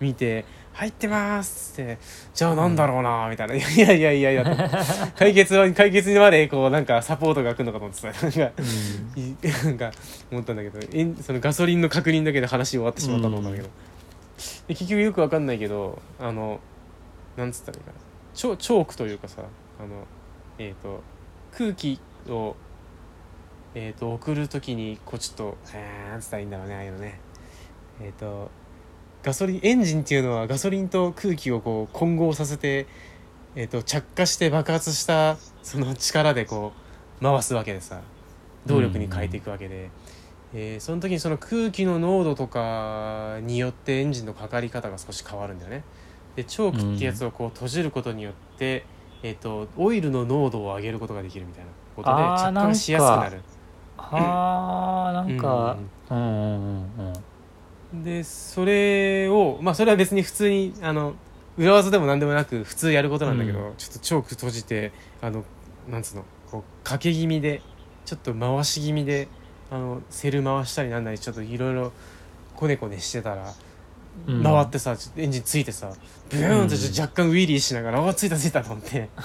見て「入ってます」っつって「じゃあなんだろうな」みたいな「いやいやいやいや」解決は解決にまでこうなんかサポートが来るのかと思ってさ。なんかうん。いなんか思ったんだけどそのガソリンの確認だけで話終わってしまったと思ったんだけど、で結局よくわかんないけどあのなんつったらいいかな。チョチョークというかさあのえっ、と空気をえー、と送る時にこうちょっとえーつったらいいんだろうねああいうのね。えっ、とガソリンエンジンっていうのはガソリンと空気をこう混合させて、えー、と着火して爆発したその力でこう回すわけでさ。動力に変えていくわけで、えーその時にその空気の濃度とかによってエンジンのかかり方が少し変わるんだよね。でチョークってやつをこう閉じることによって、えー、とオイルの濃度を上げることができるみたいなことで着火がしやすくなる。はあなんかでそれをまあそれは別に普通にあの裏技でも何でもなく普通やることなんだけど、うちょっとチョーク閉じてあのなんつうのこうかけ気味でちょっと回し気味であのセル回したりなんなりちょっといろいろこねこねしてたら、うん回ってさエンジンついてさブーンとちょっと若干ウィリーしながら「おついたついた」と思って。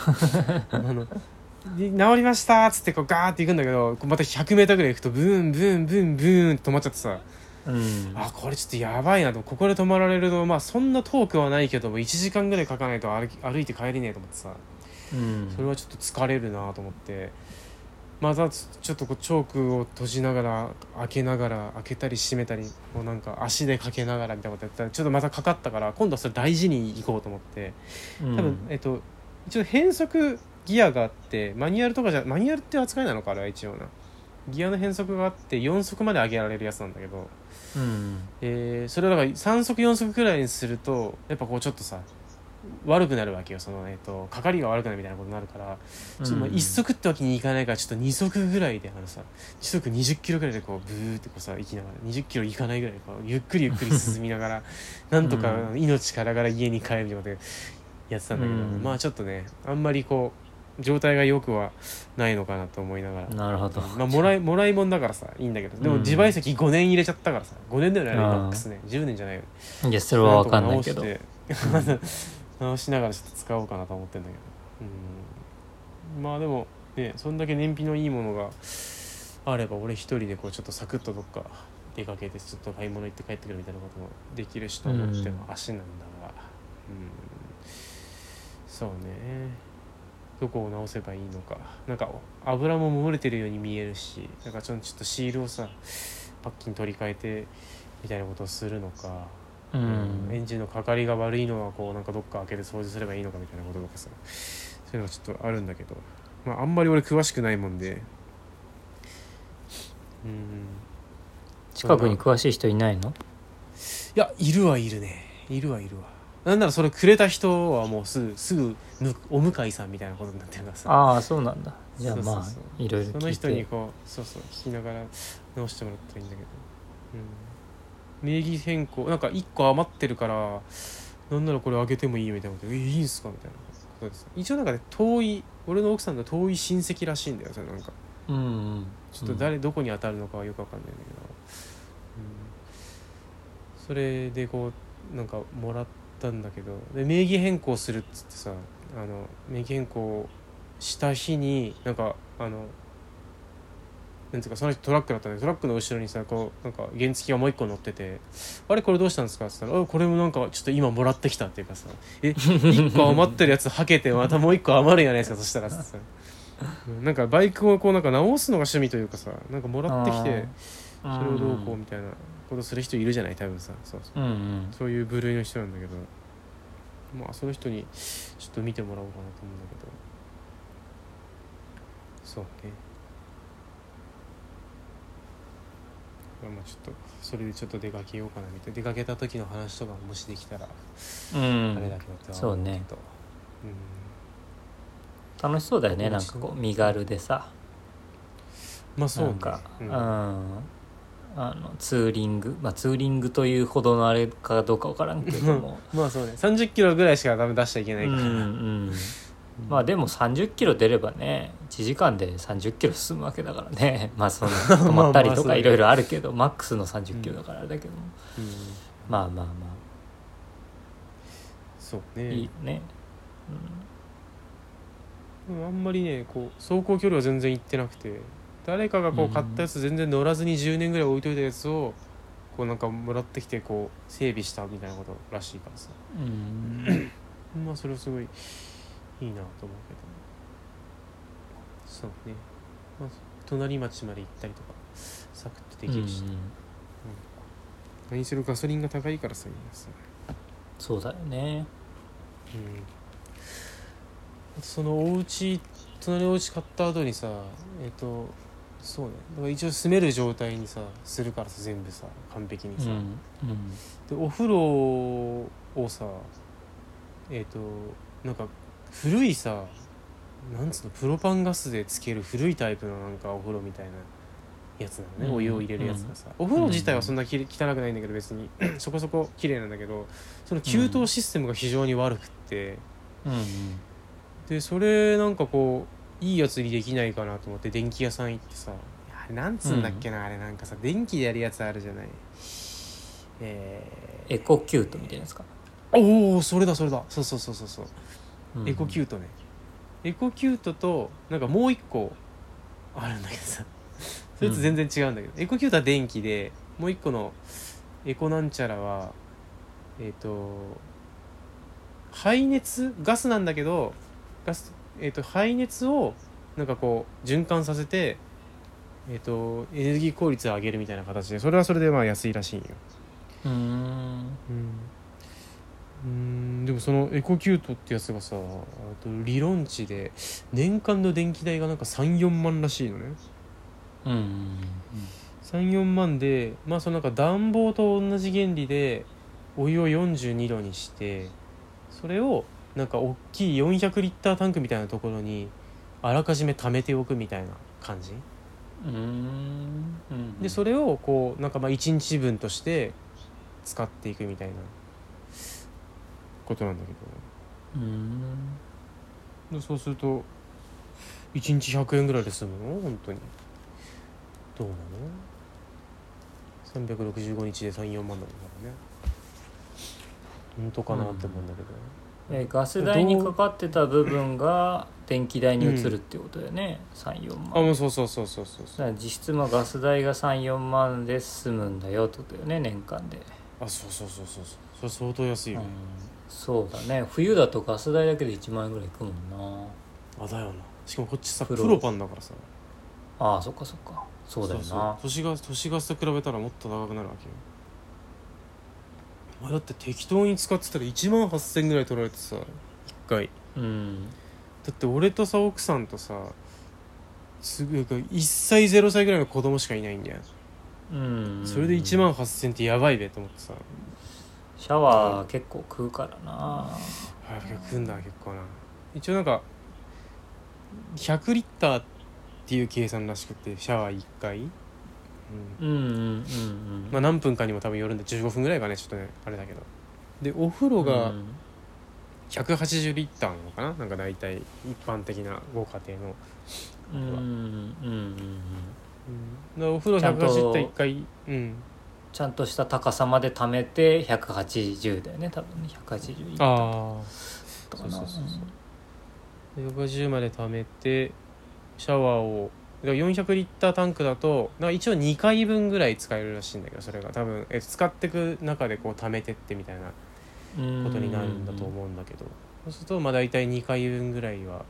あので治りましたっつってこうガーっていくんだけどまた 100m ぐらい行くとブーンブーンブーンブーンって止まっちゃってさ。うん。あこれちょっとやばいなと。ここで止まられるとまあそんな遠くはないけども1時間ぐらいかかないと歩き歩いて帰れねえと思ってさ。うん。それはちょっと疲れるなと思ってまたちちょっとこうチョークを閉じながら開けながら開けたり閉めたりこうなんか足でかけながらみたいなことやったらちょっとまたかかったから今度はそれ大事にいこうと思って。うん。多分、えっと一応変速ギアがあってマニュアルとかじゃマニュアルって扱いなのかあれは一応な。ギアの変速があって4速まで上げられるやつなんだけど、うん。えーそれをだから3速4速くらいにするとやっぱこうちょっとさ悪くなるわけよ。その、えっとかかりが悪くなるみたいなことになるからちょっとまあ1速ってわけにいかないからちょっと2速ぐらいであのさ時速20キロぐらいでこうブーってこうさ行きながら20キロいかないぐらいでこうゆっくりゆっくり進みながら なんとかう命からがら家に帰るみたいなことでやってたんだけど、うん。まあちょっとねあんまりこう状態が良くはないのかなと思いながら。なるほど。まあ、もらいもらいもんだからさいいんだけど。でもうん。自賠責5年入れちゃったからさ5年だよねマックスね。10年じゃないよね。いやそれは分かんないけど 直しながらちょっと使おうかなと思ってんだけど。うん。まあでもねそんだけ燃費のいいものがあれば俺一人でこうちょっとサクッとどっか出かけてちょっと買い物行って帰ってくるみたいなこともできるしと思っても足なんだが。うん。そうね。どこを直せばいいのか。なんか油も漏れてるように見えるしなんかちょっとシールをさパッキン取り替えてみたいなことをするのか。ううん。エんンジンのかかりが悪いのはこうなんかどっか開けて掃除すればいいのかみたいなこととかさそういうのがちょっとあるんだけど、まあ、あんまり俺詳しくないもんで。うん。近くに詳しい人いないの？いやいるはいるね。いるはいるわ。なんならそれくれた人はもうすぐすぐむお向井さんみたいなことになってるからさ。ああそうなんだ。じゃあまあいろいろその人にこうそうそう聞きながら直してもらったらいいんだけど、うん、名義変更なんか1個余ってるからなんならこれあげてもいいよみたいなことでえいいんすかみたいな。ことです。一応なんかね遠い俺の奥さんが遠い親戚らしいんだよそれなんか。うんうん。ちょっと誰、どこに当たるのかはよくわかんないんだけど、うん、それでこうなんかもらったんだけど。で名義変更するっつってさあの名義変更した日になんかあのなんていうかその人トラックだったんでトラックの後ろにさこうなんか原付がもう一個乗ってて「あれこれどうしたんですか?」って言ったら「あこれもなんかちょっと今もらってきた」っていうかさ「え一個余ってるやつはけてまたもう一個余るんやないですかそしたら」さうんなんかバイクをこうなんか直すのが趣味というかさなんかもらってきてそれをどうこうみたいなことする人いるじゃない多分さ。そうそう。うんうん。そういう部類の人なんだけど。まあその人にちょっと見てもらおうかなと思うんだけど。そうねまあまあちょっとそれでちょっと出かけようかなみたいな。出かけた時の話とかももしできたらうん。あれだけどってそうね。と楽しそうだよねなんかこう身軽でさ。うんまあそうかううん。んあのツーリング。まあツーリングというほどのあれかどうかわからんけども。まあそうね。30キロぐらいしか多分出しちゃいけないから、うんうんまあでも30キロ出ればね1時間で30キロ進むわけだからね。まあその 止まったりとかいろいろあるけどマックスの30キロだからあれだけども、うん。まあまあまそうあいいねよね、うん。あんまりねこう走行距離は全然行ってなくて誰かがこううん。買ったやつ全然乗らずに10年ぐらい置いといたやつをこうなんかもらってきてこう整備したみたいなことらしいからさ。うん。まあそれはすごいいいなと思うけどそうね、まあ、隣町まで行ったりとかサクッとできるし、うん何するガソリンが高いからさ今さそうだよね。うん。そのお家隣のお家買った後にさえっ、とそうね。だから一応住める状態にさするからさ全部さ完璧にさ、うんうん。でお風呂をさえっ、となんか古いさなんつうのプロパンガスでつける古いタイプのなんかお風呂みたいなやつなのね、うんお湯を入れるやつがさ、お風呂自体はそんなきれ汚くないんだけど別にそこそこ綺麗なんだけどその給湯システムが非常に悪くって、うんでそれなんかこういいやつにできないかなと思って電気屋さん行ってさあれなんつうんだっけな、あれなんかさ電気でやるやつあるじゃない。えエコキュートみたいなやつか、ー、おおそれだそれだ。そうそうそうそうそう、うんエコキュートね。エコキュートとなんかもう一個あるんだけどさ。そいつ全然違うんだけど、エコキュートは電気でもう一個のエコなんちゃらはえっ、と排熱ガスなんだけどガス、えー、と排熱をなんかこう循環させてえっ、とエネルギー効率を上げるみたいな形でそれはそれでまあ安いらしいんよ。うーん。うんうんでもそのエコキュートってやつがさあと理論値で年間の電気代がなんか34万らしいのね。うんうん34万でまあそのなんか暖房と同じ原理でお湯を42度にしてそれをなんか大きい400リッタータンクみたいなところにあらかじめ貯めておくみたいな感じ。うん。うんでそれをこうなんかまあ1日分として使っていくみたいなことなんだけうん。そうすると1日100円ぐらいで済むの？本当に。どうなの？365日で34万だもんね。本当かなって思うんだけど、えガス代にかかってた部分が電気代に移るってことだよね、34万。あもうそうそうそうそうそう。そうだから実質まあガス代が34万で済むんだよってことだよね年間で、あそうそうそうそうそう。それ相当安いようん。ね、そうだね。冬だとガス代だけで1万円ぐらいいくもんな。あだよな。しかもこっちさプロ。プロパンだからさ。ああそっかそっか。そうだよな。そう都市ガス都市ガスと比べたらもっと高くなるわけよ。お前だって適当に使ってたら1万8000ぐらい取られてさ1回。うん。だって俺とさ奥さんとさすぐ1歳0歳ぐらいの子供しかいないんだよ。うん。それで1万8000ってやばいべと思ってさシャワー結構食うからな。あ食うんだ結構な。一応なんか100リッターっていう計算らしくてシャワー1回。うん。うんうんうんうん。まあ何分かにも多分よるんで15分ぐらいかねちょっとねあれだけど。でお風呂がうん。180リッターなのかな？なんか大体一般的なご家庭の、うんうんうんでお風呂ちゃんと180リッター1回うんちゃんとした高さまで貯めて180だよね多分ね。180いったああとかな。そうそうそうそう。で180まで貯めてシャワーをだから400リッタータンクだと一応2回分ぐらい使えるらしいんだけどそれが。多分え使ってく中でこう貯めてってみたいなことになるんだと思うんだけど。そうするとまあ大体2回分ぐらいは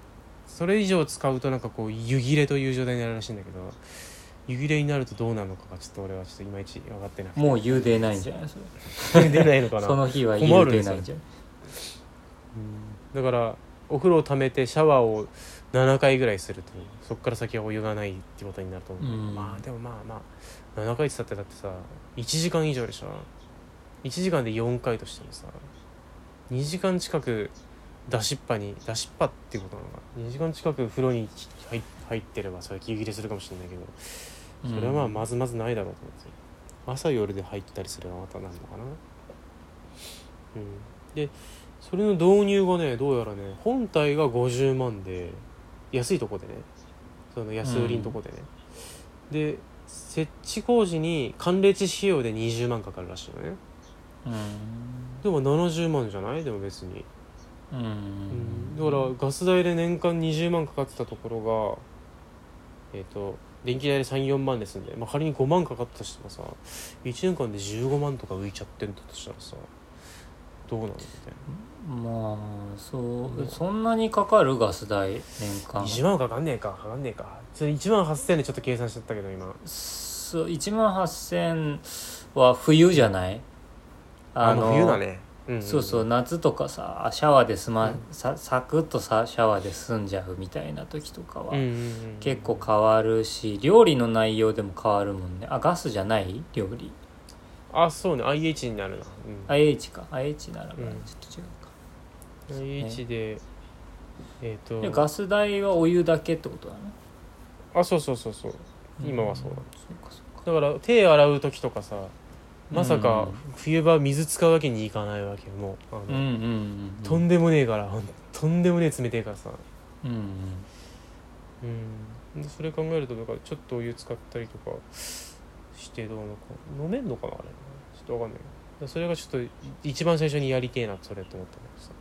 それ以上使うとなんかこう湯切れという状態になるらしいんだけど湯切れになるとどうなるのかがちょっと俺はちょっといまいち分かってなくて。もう湯出ないんじゃないそれ。出ないのかなその日は湯困るね出ないんじゃないだからお風呂を溜めてシャワーを7回ぐらいするとそこから先はお湯がないってことになると思う、うん。まあでもまあまあ。7回って言ったってだってさ1時間以上でしょ。1時間で4回としてもさ2時間近く出しっぱに出しっぱっていうことなのか2時間近く風呂に入入ってればそれ息切れするかもしれないけどそれはまあまずまずないだろうと思って。朝夜で入ったりすればまたなんのかな。うん。でそれの導入がねどうやらね本体が50万で安いとこでね。その安売りのとこでね、で設置工事に寒冷地費用で20万かかるらしいのね。うん。でも70万じゃない？でも別に、ううん。んだからガス代で年間20万かかってたところがえっ、と電気代で34万ですんで、まあ、仮に5万かかったとしてもさ1年間で15万とか浮いちゃってるんだとしたらさどうなのみたいまあそう、うんそんなにかかるガス代年な間。20万かかんねえかかかんねえか。それ1万8000でちょっと計算しちゃったけど今。そう1万8000は冬じゃない？あの冬だね、うんんそうそう夏とかさシャワーで済ま、うん。さサクッとさシャワーで済んじゃうみたいな時とかは、うんうんうん結構変わるし料理の内容でも変わるもんね。あガスじゃない？料理。あそうね。IH になるな、うん。IH か。IH ならばちょうんっと違うか、IH でえっ、でとガス代はお湯だけってことだね。あそうそうそうそう。今はそうだんそうかそうか。だから手洗う時とかさまさかうん冬場水使うわけにいかないわけよもう。あの、うんうんうん。とんでもねえからとんでもねえ冷てえからさ。うんうん。うん。でそれ考えるとだからちょっとお湯使ったりとかしてどうのか飲めんのかなあれ。ちょっとわかんない。けどそれがちょっと一番最初にやりてえなそれって思ったけどさ。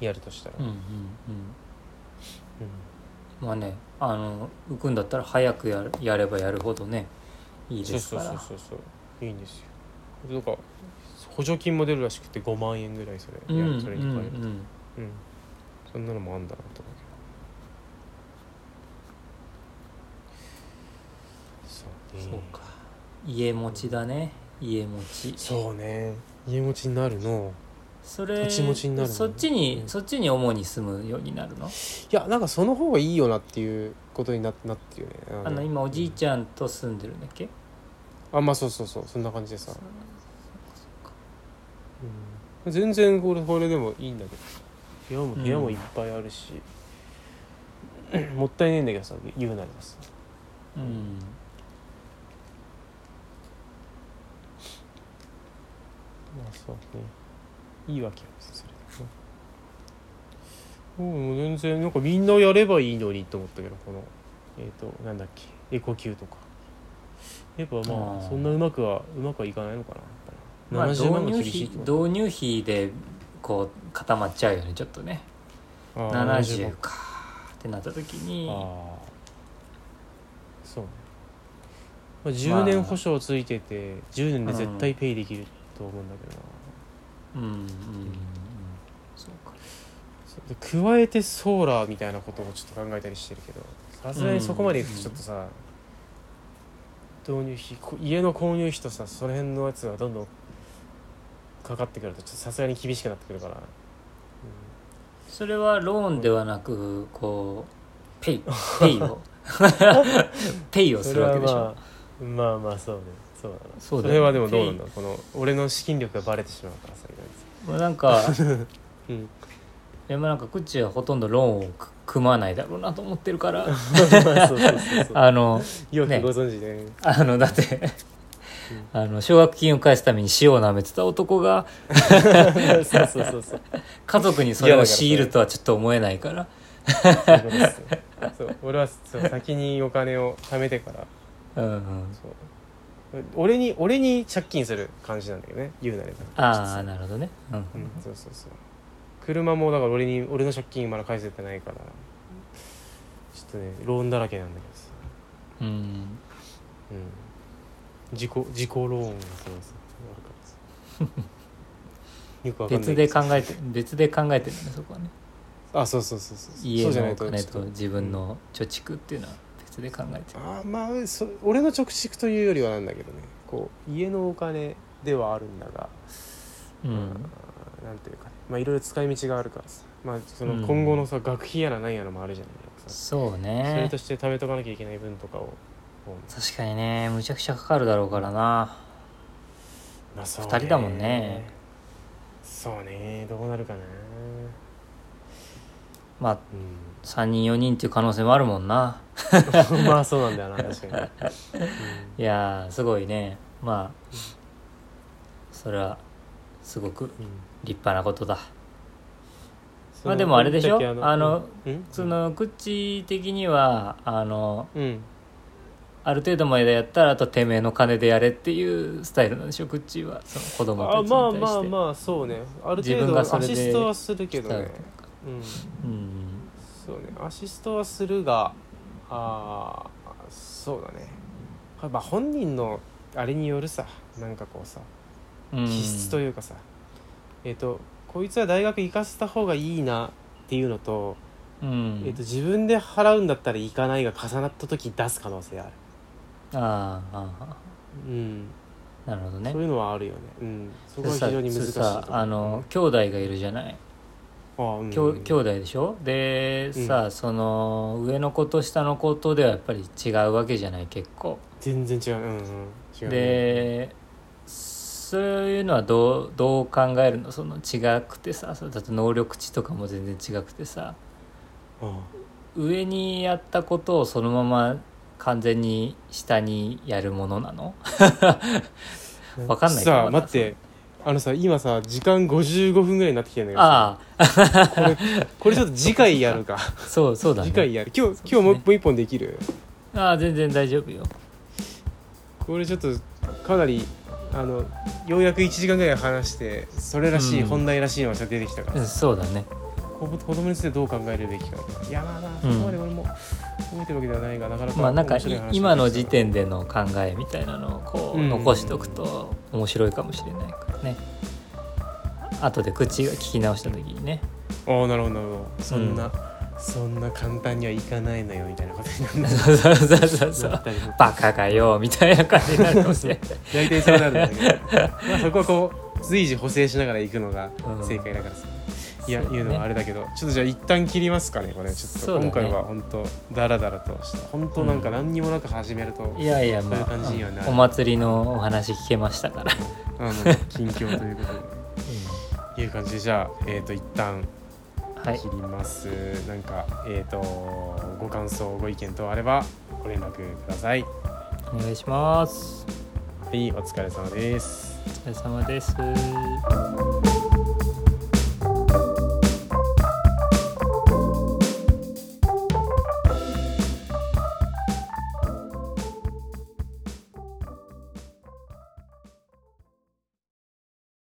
やるとしたら。うんうんうん。うん。まあねあの浮くんだったら早くやるやればやるほどねいいそうそうですからそうそうそういいんですよ。なんか補助金も出るらしくて5万円ぐらいそれ、うん、それに変えると、うん、そんなのもあんだなと思うけど。そう、ね,、か。家持ちだね。家持ち。そうね。家持ちになるの。それそっちに、そっちに主に住むようになるの？いやなんかその方がいいよなっていうことにななってるよね。あの今おじいちゃんと住んでるんだっけ、あまあそうそうそうそんな感じでさ、うん、全然これこれでもいいんだけど。部屋もうん。部屋もいっぱいあるし、もったいねえんだけどさ言うなればさうん。まあそうね。いいわけよそれでもう全然なんかみんなやればいいのにと思ったけどこのえっ、となんだっけエコキューとかやっぱまあそんなうまくはうまくはいかないのかな。まあぱり70万が導入費導入費でこう固まっちゃうよねちょっとね。あー70 70かってなった時に。そうね、まあ、10年保証ついてて10年で絶対ペイできると思うんだけどな、うんうんうんうん。そうか。加えてソーラーみたいなことをちょっと考えたりしてるけどさすがにそこまでいくとちょっとさ、導入費こ家の購入費とさその辺のやつがどんどんかかってくるとさすがに厳しくなってくるから、それはローンではなくこうペイペイを。ペイをするわけでしょ、まあまあまあそうね。そうだなそうね。れはでもどうなんだこの俺の資金力がバレてしまうからさまあなんか うん。でもなんかクッチはほとんどローンをく組まないだろうなと思ってるから。あのよくご存知で、あのだってあの奨学金を返すために塩を舐めてた男が 家族にそれを強いるとはちょっと思えないから。そう俺はそう先にお金を貯めてから。うんうん。そう。俺に俺に借金する感じなんだけどね。言うなれば。ああなるほどね。うん。うんそうそうそう車もだから俺に俺の借金まだ返せてないからちょっとねローンだらけなんだけどさ。うん。うん。自己自己ローンがそうです悪かった よくわかんない別で考えて別で考えてるねそこはね。あそうそうそうそう。家そうじゃないのお金とちょっと。自分の貯蓄っていうのは別で考えてる。あーまあそ俺の貯蓄というよりはなんだけどね。こう家のお金ではあるんだが、うん。まあなんていうかねまあいろいろ使い道があるからさ。まあそうん。の今後のさ、学費やら何やらもあるじゃないですか。そうそれねとして貯めとかなきゃいけない分とかを。こう確かにね。むちゃくちゃかかるだろうからな。まあそう二人だもんね。そうね。どうなるかな。まあう3人4人っていう可能性もあるもんな。ん まあそうなんだよな。確かに、いやーすごいね。まあそれはすごく。うんうん立派なことだ。そまあでもあれでしょ？あのうん？そのクッチ的にはあのうん。ある程度までやったらあとてめえの金でやれっていうスタイルなんでしょ？クッチは。その子供たちにあまあ対してまあまあそうね。ある自程度アシストはするけどね。う。ん。うん。そうね。アシストはするがあーそうだね。まあ本人のあれによるさ。なんかこうさ。うん。気質というかさ、えっ、とこいつは大学行かせた方がいいなっていうのと,、うん。えー、と自分で払うんだったら行かないが重なった時出す可能性ある。あーあうん、ーなるほどね。そういうのはあるよね。うん。そこは非さ常に難しいあの兄弟がいるじゃない？あうん。きょ兄弟でしょ？でさ、その上の子と下の子とではやっぱり違うわけじゃない結構。全然違う。うんうん。違うね。でそういうのはどうどう考えるの？その違くてさそれだって能力値とかも全然違くてさ。うん上にやったことをそのまま完全に下にやるものなの？わかんないけどさあ待って。あのさ今さ時間55分ぐらいになってきてるんだけどあさこれこれちょっと次回やるか。あそうそうだね。次回やる。今日今日もう一本一本できる？ああ全然大丈夫よ。これちょっとかなりあのようやく1時間ぐらい話してそれらしい、うん。本題らしいのが出てきたから、うんそうだね。子子供についてどう考えるべきかいやまあなそこまで俺も覚えてるわけではないがなかなかまあなんか面白い話が今の時点での考えみたいなのをこううん残しておくと面白いかもしれないからね。後で口が聞き直した時にね。ああなるほどなるほど。そんな、そんな簡単にはいかないのよみたいなことになる。そうそうそうバカかよみたいな感じになるかもしれない。大体そうなるんだけど。まあそこはこう随時補正しながら行くのがうん。正解だからさ、いや、そうね。言うのはあれだけど。ちょっとじゃあ一旦切りますかねこれ。ちょっと、今回は本当ダラダラとした本当なんか何にもなく始めると、いやいやまそういう感じにはなお祭りのお話聞けましたから、あの近況ということで。いう感じで。じゃあえっ、と一旦はい切ります、なんかえっ、とご感想ご意見等あればご連絡ください。お願いします。はいお疲れ様です。お疲れ様です